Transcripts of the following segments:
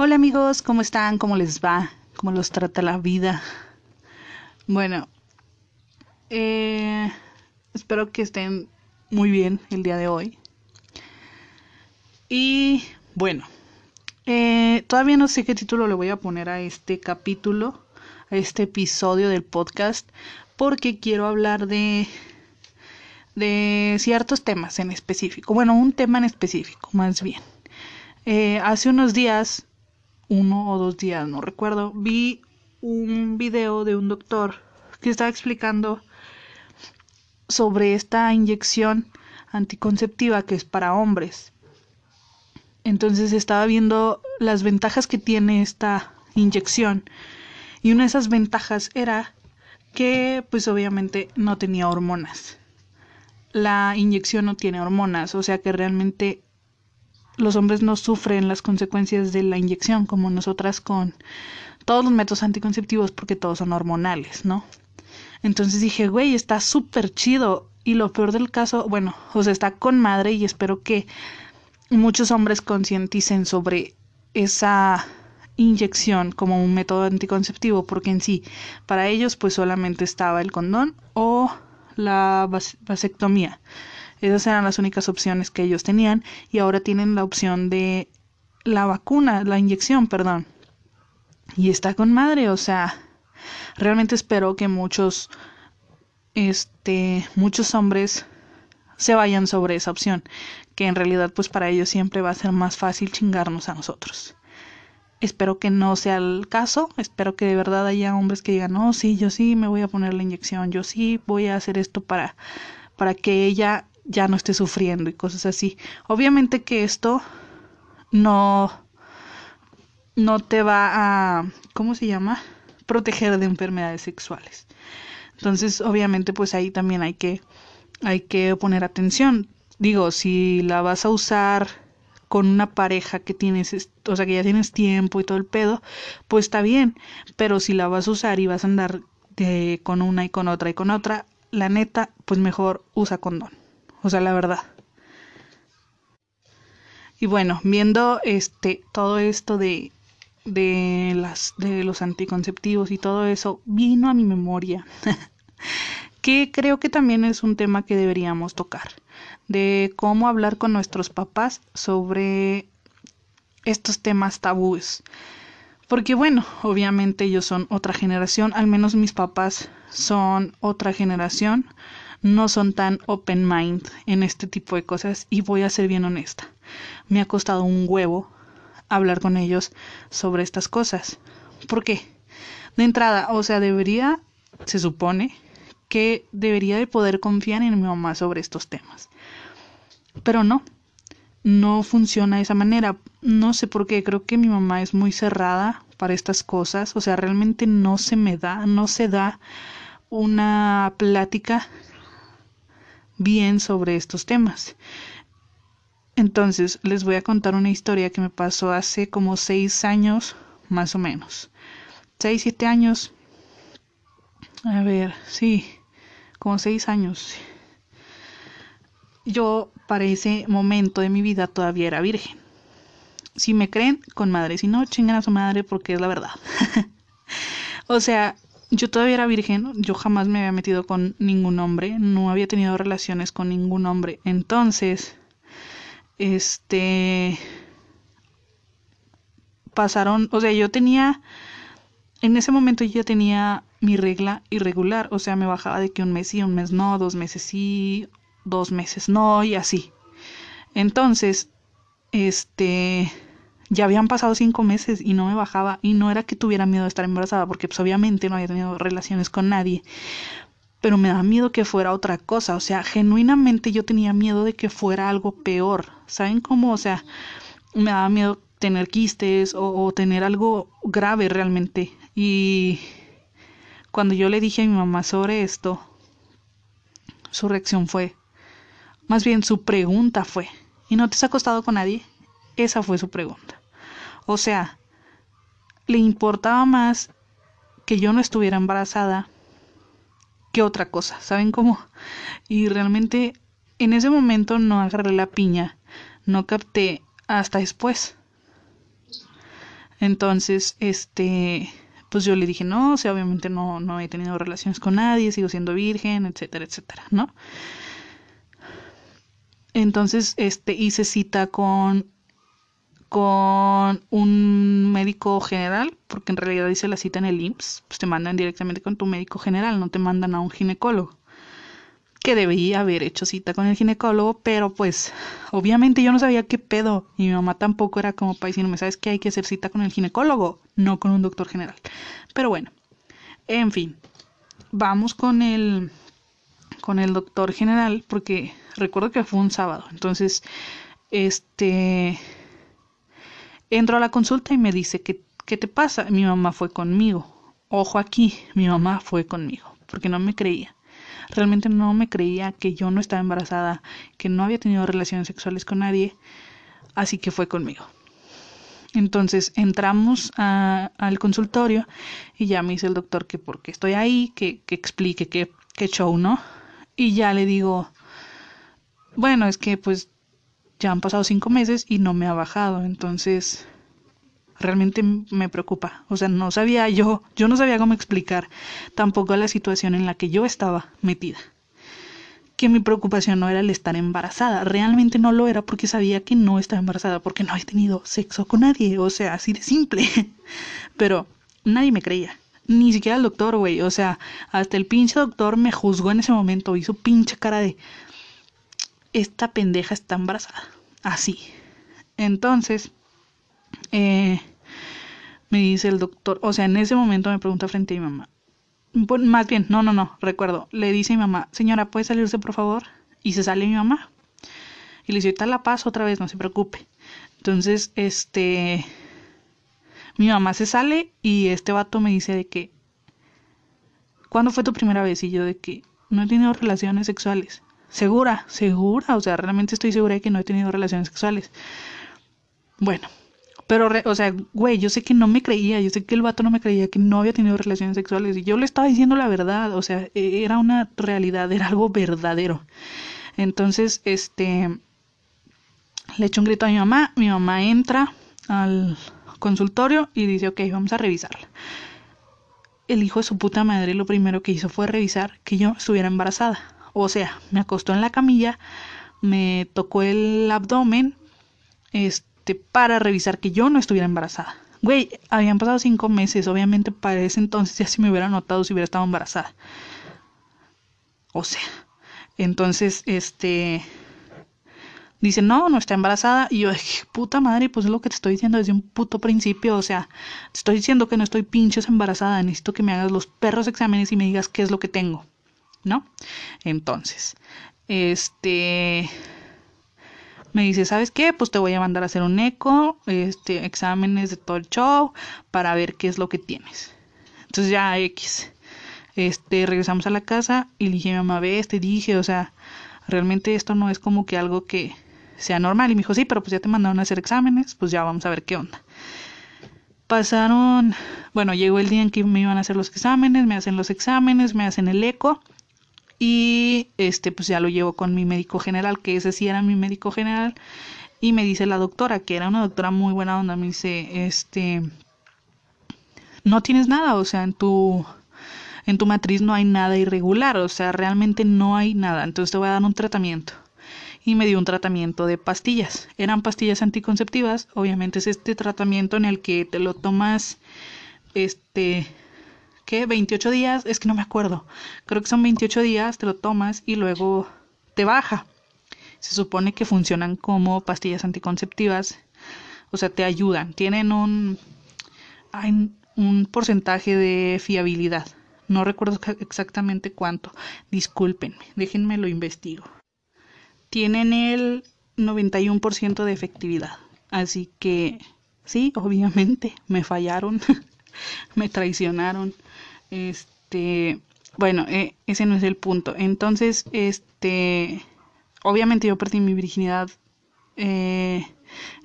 Hola amigos, ¿cómo están? ¿Cómo les va? ¿Cómo los trata la vida? Bueno, eh, espero que estén muy bien el día de hoy. Y bueno, eh, todavía no sé qué título le voy a poner a este capítulo, a este episodio del podcast, porque quiero hablar de de ciertos temas en específico. Bueno, un tema en específico, más bien. Eh, hace unos días uno o dos días, no recuerdo, vi un video de un doctor que estaba explicando sobre esta inyección anticonceptiva que es para hombres. Entonces estaba viendo las ventajas que tiene esta inyección y una de esas ventajas era que pues obviamente no tenía hormonas. La inyección no tiene hormonas, o sea que realmente los hombres no sufren las consecuencias de la inyección como nosotras con todos los métodos anticonceptivos porque todos son hormonales, ¿no? Entonces dije, güey, está súper chido. Y lo peor del caso, bueno, o sea, está con madre y espero que muchos hombres concienticen sobre esa inyección como un método anticonceptivo, porque en sí, para ellos pues solamente estaba el condón o la vasectomía. Esas eran las únicas opciones que ellos tenían y ahora tienen la opción de la vacuna, la inyección, perdón. Y está con madre, o sea, realmente espero que muchos este muchos hombres se vayan sobre esa opción, que en realidad pues para ellos siempre va a ser más fácil chingarnos a nosotros. Espero que no sea el caso, espero que de verdad haya hombres que digan, "No, sí, yo sí me voy a poner la inyección, yo sí voy a hacer esto para para que ella ya no esté sufriendo y cosas así. Obviamente que esto no no te va a ¿cómo se llama? proteger de enfermedades sexuales. Entonces, obviamente pues ahí también hay que hay que poner atención. Digo, si la vas a usar con una pareja que tienes, o sea, que ya tienes tiempo y todo el pedo, pues está bien, pero si la vas a usar y vas a andar de, con una y con otra y con otra, la neta, pues mejor usa condón. O sea, la verdad. Y bueno, viendo este todo esto de de las de los anticonceptivos y todo eso vino a mi memoria que creo que también es un tema que deberíamos tocar de cómo hablar con nuestros papás sobre estos temas tabúes porque bueno obviamente ellos son otra generación al menos mis papás son otra generación no son tan open mind en este tipo de cosas y voy a ser bien honesta. Me ha costado un huevo hablar con ellos sobre estas cosas. ¿Por qué? De entrada, o sea, debería, se supone, que debería de poder confiar en mi mamá sobre estos temas. Pero no, no funciona de esa manera. No sé por qué, creo que mi mamá es muy cerrada para estas cosas. O sea, realmente no se me da, no se da una plática bien sobre estos temas. Entonces, les voy a contar una historia que me pasó hace como seis años, más o menos. Seis, siete años. A ver, sí, como seis años. Yo para ese momento de mi vida todavía era virgen. Si me creen, con madre. Si no, chingan a su madre porque es la verdad. o sea, yo todavía era virgen, yo jamás me había metido con ningún hombre, no había tenido relaciones con ningún hombre. Entonces, este pasaron, o sea, yo tenía en ese momento yo ya tenía mi regla irregular, o sea, me bajaba de que un mes sí, un mes no, dos meses sí, dos meses no y así. Entonces, este ya habían pasado cinco meses y no me bajaba y no era que tuviera miedo de estar embarazada porque pues obviamente no había tenido relaciones con nadie pero me daba miedo que fuera otra cosa. O sea genuinamente yo tenía miedo de que fuera algo peor. Saben cómo o sea me daba miedo tener quistes o tener algo grave realmente. Y cuando yo le dije a mi mamá sobre esto su reacción fue más bien su pregunta fue ¿y no te has acostado con nadie? esa fue su pregunta o sea, le importaba más que yo no estuviera embarazada que otra cosa, ¿saben cómo? Y realmente en ese momento no agarré la piña, no capté hasta después. Entonces, este, pues yo le dije, no, o sea, obviamente no, no he tenido relaciones con nadie, sigo siendo virgen, etcétera, etcétera, ¿no? Entonces, este, hice cita con con un médico general, porque en realidad hice la cita en el IMSS, pues te mandan directamente con tu médico general, no te mandan a un ginecólogo. Que debía haber hecho cita con el ginecólogo, pero pues obviamente yo no sabía qué pedo y mi mamá tampoco era como para decirme, ¿sabes qué? Hay que hacer cita con el ginecólogo, no con un doctor general. Pero bueno, en fin, vamos con el con el doctor general porque recuerdo que fue un sábado, entonces este entro a la consulta y me dice, ¿qué, qué te pasa? Mi mamá fue conmigo. Ojo aquí, mi mamá fue conmigo, porque no me creía. Realmente no me creía que yo no estaba embarazada, que no había tenido relaciones sexuales con nadie, así que fue conmigo. Entonces entramos al consultorio y ya me dice el doctor que porque estoy ahí, que, que explique qué, qué show, ¿no? Y ya le digo, bueno, es que pues ya han pasado cinco meses y no me ha bajado, entonces realmente me preocupa. O sea, no sabía yo, yo no sabía cómo explicar tampoco la situación en la que yo estaba metida. Que mi preocupación no era el estar embarazada, realmente no lo era porque sabía que no estaba embarazada, porque no he tenido sexo con nadie, o sea, así de simple. Pero nadie me creía, ni siquiera el doctor, güey, o sea, hasta el pinche doctor me juzgó en ese momento, hizo pinche cara de, esta pendeja está embarazada. Así. Entonces, eh, me dice el doctor, o sea, en ese momento me pregunta frente a mi mamá. Más bien, no, no, no, recuerdo. Le dice a mi mamá, señora, ¿puede salirse por favor? Y se sale mi mamá. Y le dice, ahorita la paso otra vez, no se preocupe. Entonces, este, mi mamá se sale y este vato me dice de que, ¿cuándo fue tu primera vez? Y yo de que no he tenido relaciones sexuales. Segura, segura, o sea, realmente estoy segura de que no he tenido relaciones sexuales. Bueno, pero, o sea, güey, yo sé que no me creía, yo sé que el vato no me creía que no había tenido relaciones sexuales y yo le estaba diciendo la verdad, o sea, e, era una realidad, era algo verdadero. Entonces, este, le echo un grito a mi mamá, mi mamá entra al consultorio y dice, ok, vamos a revisarla. El hijo de su puta madre lo primero que hizo fue revisar que yo estuviera embarazada. O sea, me acostó en la camilla, me tocó el abdomen, este, para revisar que yo no estuviera embarazada. Güey, habían pasado cinco meses, obviamente para ese entonces ya se me hubiera notado si hubiera estado embarazada. O sea, entonces, este, dice, no, no está embarazada. Y yo, puta madre, pues es lo que te estoy diciendo desde un puto principio. O sea, te estoy diciendo que no estoy pinches embarazada. Necesito que me hagas los perros exámenes y me digas qué es lo que tengo. ¿No? Entonces, este me dice, ¿sabes qué? Pues te voy a mandar a hacer un eco, este, exámenes de todo el show para ver qué es lo que tienes. Entonces ya X. Este, regresamos a la casa y le dije a mi mamá, ve, te dije, o sea, realmente esto no es como que algo que sea normal. Y me dijo, sí, pero pues ya te mandaron a hacer exámenes, pues ya vamos a ver qué onda. Pasaron, bueno, llegó el día en que me iban a hacer los exámenes, me hacen los exámenes, me hacen el eco y este pues ya lo llevo con mi médico general, que ese sí era mi médico general y me dice la doctora, que era una doctora muy buena onda, me dice, este no tienes nada, o sea, en tu en tu matriz no hay nada irregular, o sea, realmente no hay nada, entonces te voy a dar un tratamiento. Y me dio un tratamiento de pastillas. Eran pastillas anticonceptivas, obviamente es este tratamiento en el que te lo tomas este ¿qué? 28 días, es que no me acuerdo. Creo que son 28 días, te lo tomas y luego te baja. Se supone que funcionan como pastillas anticonceptivas, o sea, te ayudan. Tienen un, hay un porcentaje de fiabilidad. No recuerdo exactamente cuánto. Discúlpenme, déjenme lo investigo. Tienen el 91% de efectividad. Así que sí, obviamente me fallaron, me traicionaron. Este, bueno, eh, ese no es el punto. Entonces, este, obviamente yo perdí mi virginidad eh,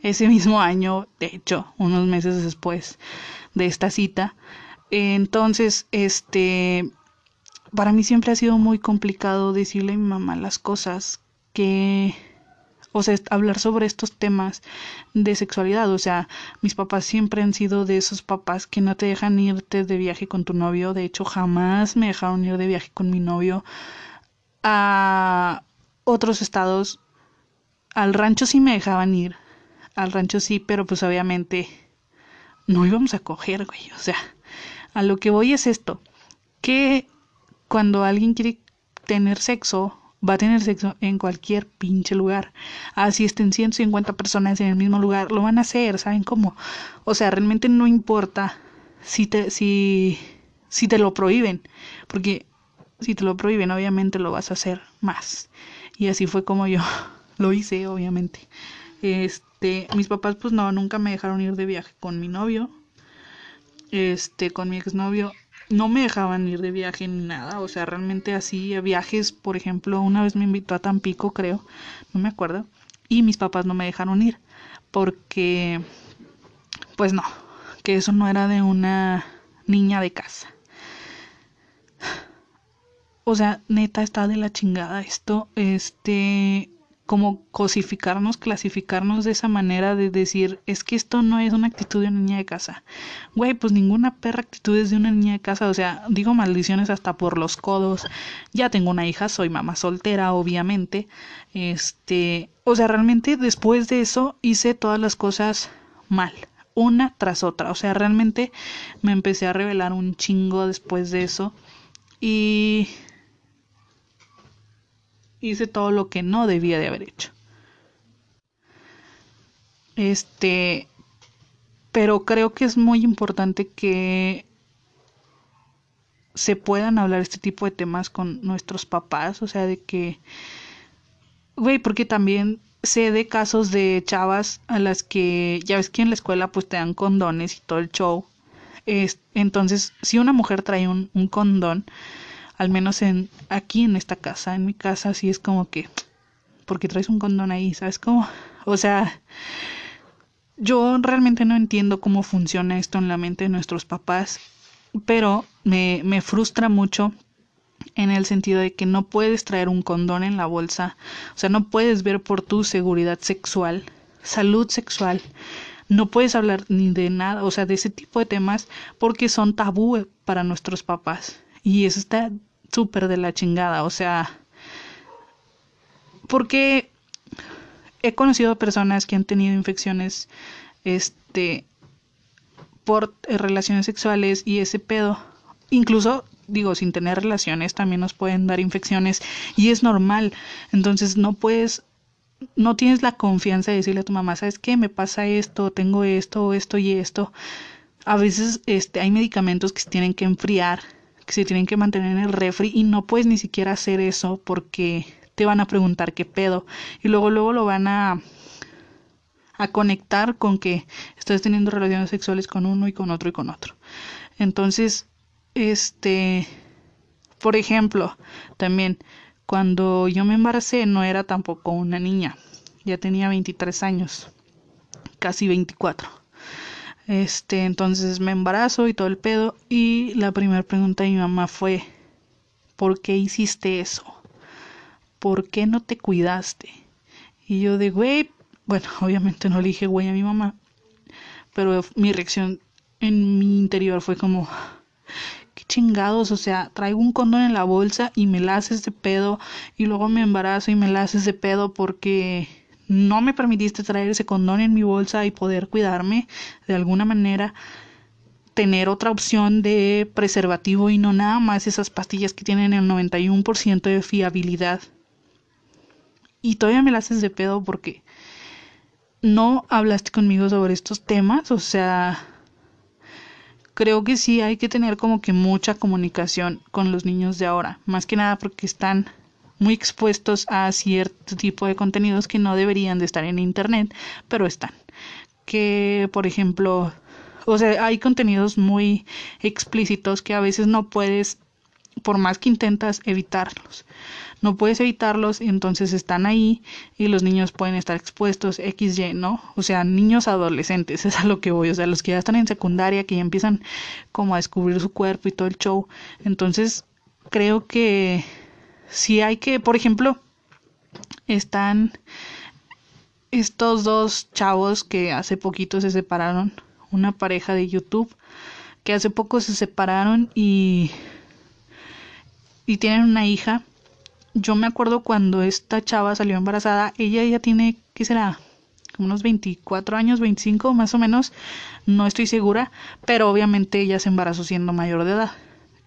ese mismo año, de hecho, unos meses después de esta cita. Entonces, este, para mí siempre ha sido muy complicado decirle a mi mamá las cosas que o sea, hablar sobre estos temas de sexualidad. O sea, mis papás siempre han sido de esos papás que no te dejan irte de viaje con tu novio. De hecho, jamás me dejaron ir de viaje con mi novio a otros estados. Al rancho sí me dejaban ir. Al rancho sí, pero pues obviamente no íbamos a coger, güey. O sea, a lo que voy es esto. Que cuando alguien quiere tener sexo va a tener sexo en cualquier pinche lugar. Así estén 150 personas en el mismo lugar, lo van a hacer, ¿saben cómo? O sea, realmente no importa si te, si, si te lo prohíben, porque si te lo prohíben, obviamente lo vas a hacer más. Y así fue como yo lo hice, obviamente. Este, mis papás pues no, nunca me dejaron ir de viaje con mi novio. Este, con mi exnovio no me dejaban ir de viaje ni nada, o sea, realmente así, viajes, por ejemplo, una vez me invitó a Tampico, creo, no me acuerdo, y mis papás no me dejaron ir, porque, pues no, que eso no era de una niña de casa. O sea, neta está de la chingada esto, este, como cosificarnos, clasificarnos de esa manera de decir, es que esto no es una actitud de una niña de casa. Güey, pues ninguna perra actitud es de una niña de casa, o sea, digo maldiciones hasta por los codos. Ya tengo una hija, soy mamá soltera, obviamente. Este, o sea, realmente después de eso hice todas las cosas mal, una tras otra. O sea, realmente me empecé a revelar un chingo después de eso. Y hice todo lo que no debía de haber hecho. Este, pero creo que es muy importante que se puedan hablar este tipo de temas con nuestros papás, o sea, de que, güey, porque también sé de casos de chavas a las que, ya ves que en la escuela pues te dan condones y todo el show. Es, entonces, si una mujer trae un, un condón, al menos en aquí en esta casa, en mi casa sí es como que porque traes un condón ahí, ¿sabes cómo? O sea, yo realmente no entiendo cómo funciona esto en la mente de nuestros papás, pero me, me frustra mucho en el sentido de que no puedes traer un condón en la bolsa, o sea, no puedes ver por tu seguridad sexual, salud sexual, no puedes hablar ni de nada, o sea, de ese tipo de temas porque son tabú para nuestros papás. Y eso está súper de la chingada, o sea, porque he conocido personas que han tenido infecciones, este, por relaciones sexuales y ese pedo, incluso digo, sin tener relaciones también nos pueden dar infecciones y es normal. Entonces no puedes, no tienes la confianza de decirle a tu mamá, ¿sabes qué? Me pasa esto, tengo esto, esto y esto. A veces este, hay medicamentos que se tienen que enfriar que se tienen que mantener en el refri y no puedes ni siquiera hacer eso porque te van a preguntar qué pedo y luego luego lo van a a conectar con que estás teniendo relaciones sexuales con uno y con otro y con otro. Entonces, este, por ejemplo, también cuando yo me embaracé no era tampoco una niña, ya tenía 23 años, casi 24. Este, entonces me embarazo y todo el pedo. Y la primera pregunta de mi mamá fue, ¿por qué hiciste eso? ¿Por qué no te cuidaste? Y yo de, güey, bueno, obviamente no le dije güey a mi mamá, pero mi reacción en mi interior fue como, qué chingados, o sea, traigo un condón en la bolsa y me la haces de pedo y luego me embarazo y me la haces de pedo porque no me permitiste traer ese condón en mi bolsa y poder cuidarme de alguna manera, tener otra opción de preservativo y no nada más esas pastillas que tienen el 91% de fiabilidad. Y todavía me las haces de pedo porque no hablaste conmigo sobre estos temas, o sea, creo que sí hay que tener como que mucha comunicación con los niños de ahora, más que nada porque están muy expuestos a cierto tipo de contenidos que no deberían de estar en internet, pero están. Que, por ejemplo, o sea, hay contenidos muy explícitos que a veces no puedes, por más que intentas evitarlos, no puedes evitarlos entonces están ahí y los niños pueden estar expuestos XY, ¿no? O sea, niños adolescentes, es a lo que voy, o sea, los que ya están en secundaria, que ya empiezan como a descubrir su cuerpo y todo el show. Entonces, creo que si hay que, por ejemplo, están estos dos chavos que hace poquito se separaron, una pareja de YouTube, que hace poco se separaron y, y tienen una hija. Yo me acuerdo cuando esta chava salió embarazada, ella ya tiene, ¿qué será? unos 24 años, 25 más o menos, no estoy segura, pero obviamente ella se embarazó siendo mayor de edad,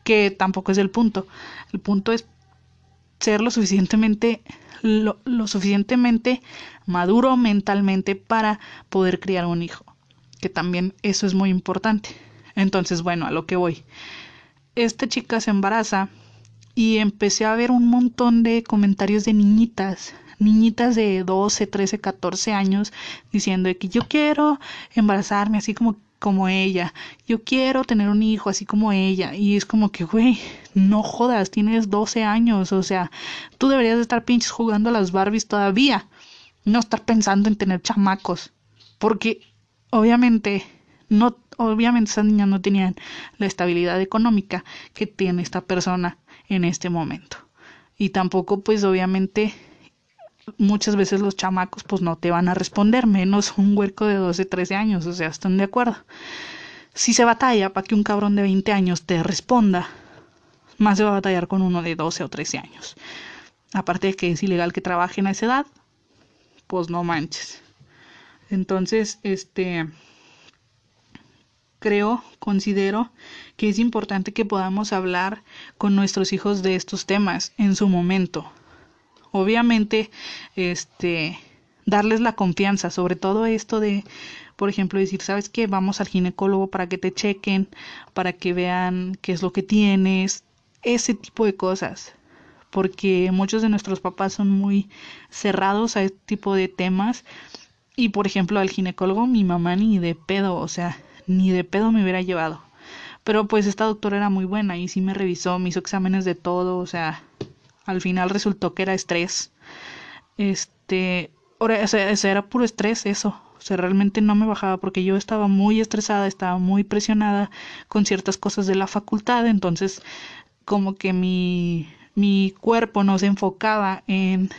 que tampoco es el punto. El punto es ser lo suficientemente lo, lo suficientemente maduro mentalmente para poder criar un hijo, que también eso es muy importante. Entonces, bueno, a lo que voy. Esta chica se embaraza y empecé a ver un montón de comentarios de niñitas, niñitas de 12, 13, 14 años diciendo que yo quiero embarazarme así como como ella, yo quiero tener un hijo así como ella. Y es como que, güey, no jodas, tienes 12 años, o sea, tú deberías estar pinches jugando a las Barbies todavía, no estar pensando en tener chamacos, porque obviamente no obviamente esas niñas no tenían la estabilidad económica que tiene esta persona en este momento. Y tampoco pues obviamente muchas veces los chamacos pues no te van a responder, menos un huerco de 12, 13 años, o sea, están de acuerdo. Si se batalla para que un cabrón de 20 años te responda, más se va a batallar con uno de 12 o 13 años. Aparte de que es ilegal que trabajen a esa edad, pues no manches. Entonces, este creo, considero que es importante que podamos hablar con nuestros hijos de estos temas en su momento. Obviamente, este darles la confianza, sobre todo esto de, por ejemplo, decir, ¿sabes qué? Vamos al ginecólogo para que te chequen, para que vean qué es lo que tienes, ese tipo de cosas porque muchos de nuestros papás son muy cerrados a este tipo de temas y por ejemplo al ginecólogo mi mamá ni de pedo, o sea, ni de pedo me hubiera llevado. Pero pues esta doctora era muy buena y sí me revisó, me hizo exámenes de todo, o sea, al final resultó que era estrés. Este, o sea, era puro estrés eso. O sea, realmente no me bajaba porque yo estaba muy estresada, estaba muy presionada con ciertas cosas de la facultad, entonces como que mi mi cuerpo no se enfocaba en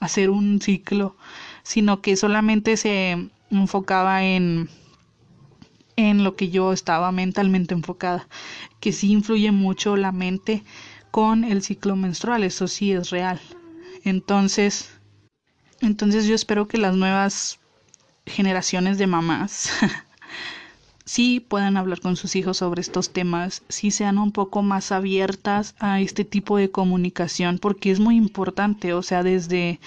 hacer un ciclo, sino que solamente se enfocaba en en lo que yo estaba mentalmente enfocada, que sí influye mucho la mente con el ciclo menstrual, eso sí es real. Entonces, entonces yo espero que las nuevas generaciones de mamás sí puedan hablar con sus hijos sobre estos temas, sí sean un poco más abiertas a este tipo de comunicación, porque es muy importante, o sea, desde,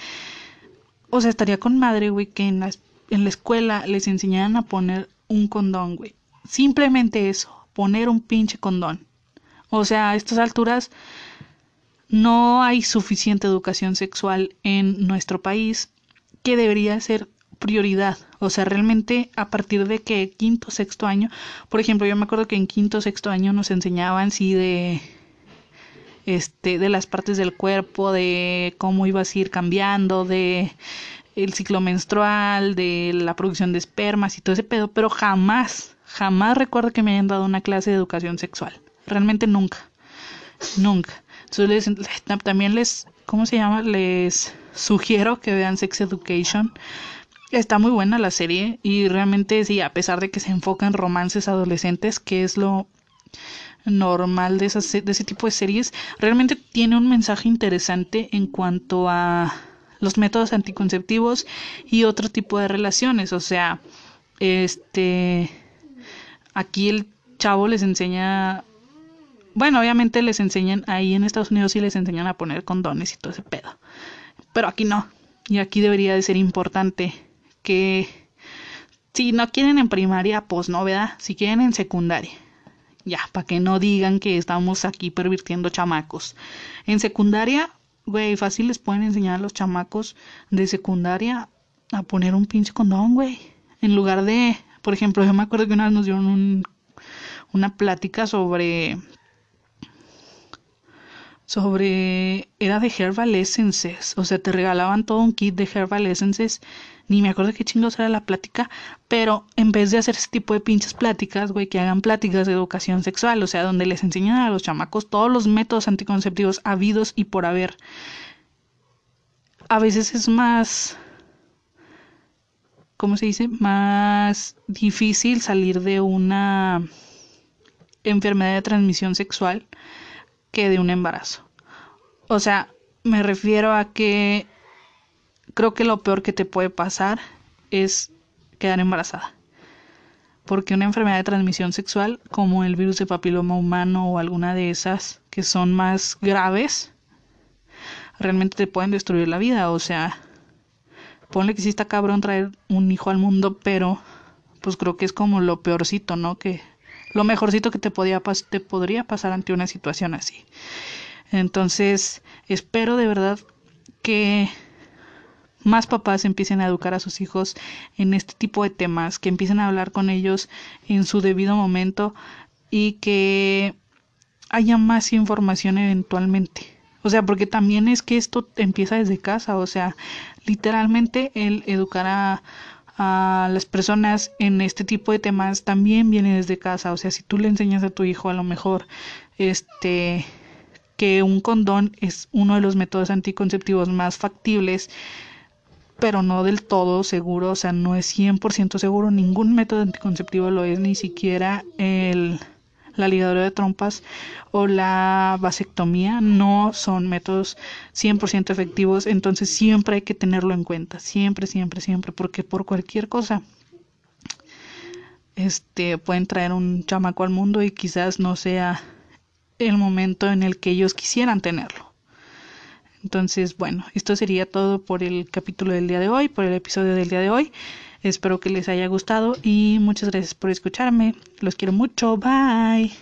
o sea, estaría con madre, güey, que en la, en la escuela les enseñaran a poner un condón, güey. Simplemente eso, poner un pinche condón. O sea, a estas alturas no hay suficiente educación sexual en nuestro país que debería ser prioridad. O sea, realmente a partir de que quinto, sexto año, por ejemplo, yo me acuerdo que en quinto, sexto año nos enseñaban sí de este de las partes del cuerpo, de cómo ibas a ir cambiando, de el ciclo menstrual, de la producción de espermas y todo ese pedo, pero jamás, jamás recuerdo que me hayan dado una clase de educación sexual. Realmente nunca. Nunca. También les, ¿cómo se llama? Les sugiero que vean Sex Education Está muy buena la serie y realmente sí, a pesar de que se enfoca en romances adolescentes, que es lo normal de, esas, de ese tipo de series, realmente tiene un mensaje interesante en cuanto a los métodos anticonceptivos y otro tipo de relaciones. O sea, este, aquí el chavo les enseña, bueno, obviamente les enseñan, ahí en Estados Unidos sí les enseñan a poner condones y todo ese pedo, pero aquí no. Y aquí debería de ser importante que si no quieren en primaria, pues no, ¿verdad? Si quieren en secundaria. Ya, para que no digan que estamos aquí pervirtiendo chamacos. En secundaria, güey, fácil les pueden enseñar a los chamacos de secundaria a poner un pinche condón, güey. En lugar de, por ejemplo, yo me acuerdo que una vez nos dieron un, una plática sobre sobre era de herbal essences, o sea, te regalaban todo un kit de herbal essences ni me acuerdo qué chingos era la plática, pero en vez de hacer ese tipo de pinches pláticas, güey, que hagan pláticas de educación sexual, o sea, donde les enseñan a los chamacos todos los métodos anticonceptivos habidos y por haber. A veces es más ¿cómo se dice? Más difícil salir de una enfermedad de transmisión sexual que de un embarazo. O sea, me refiero a que creo que lo peor que te puede pasar es quedar embarazada. Porque una enfermedad de transmisión sexual, como el virus de papiloma humano o alguna de esas que son más graves, realmente te pueden destruir la vida. O sea, ponle que sí está cabrón traer un hijo al mundo, pero pues creo que es como lo peorcito, ¿no? Que lo mejorcito que te, podía te podría pasar ante una situación así. Entonces, espero de verdad que más papás empiecen a educar a sus hijos en este tipo de temas, que empiecen a hablar con ellos en su debido momento y que haya más información eventualmente. O sea, porque también es que esto empieza desde casa, o sea, literalmente el educar a, a las personas en este tipo de temas también viene desde casa, o sea, si tú le enseñas a tu hijo a lo mejor este que un condón es uno de los métodos anticonceptivos más factibles, pero no del todo seguro, o sea, no es 100% seguro, ningún método anticonceptivo lo es, ni siquiera el la ligadura de trompas o la vasectomía no son métodos 100% efectivos, entonces siempre hay que tenerlo en cuenta, siempre, siempre, siempre, porque por cualquier cosa este pueden traer un chamaco al mundo y quizás no sea el momento en el que ellos quisieran tenerlo. Entonces, bueno, esto sería todo por el capítulo del día de hoy, por el episodio del día de hoy. Espero que les haya gustado y muchas gracias por escucharme. Los quiero mucho. Bye.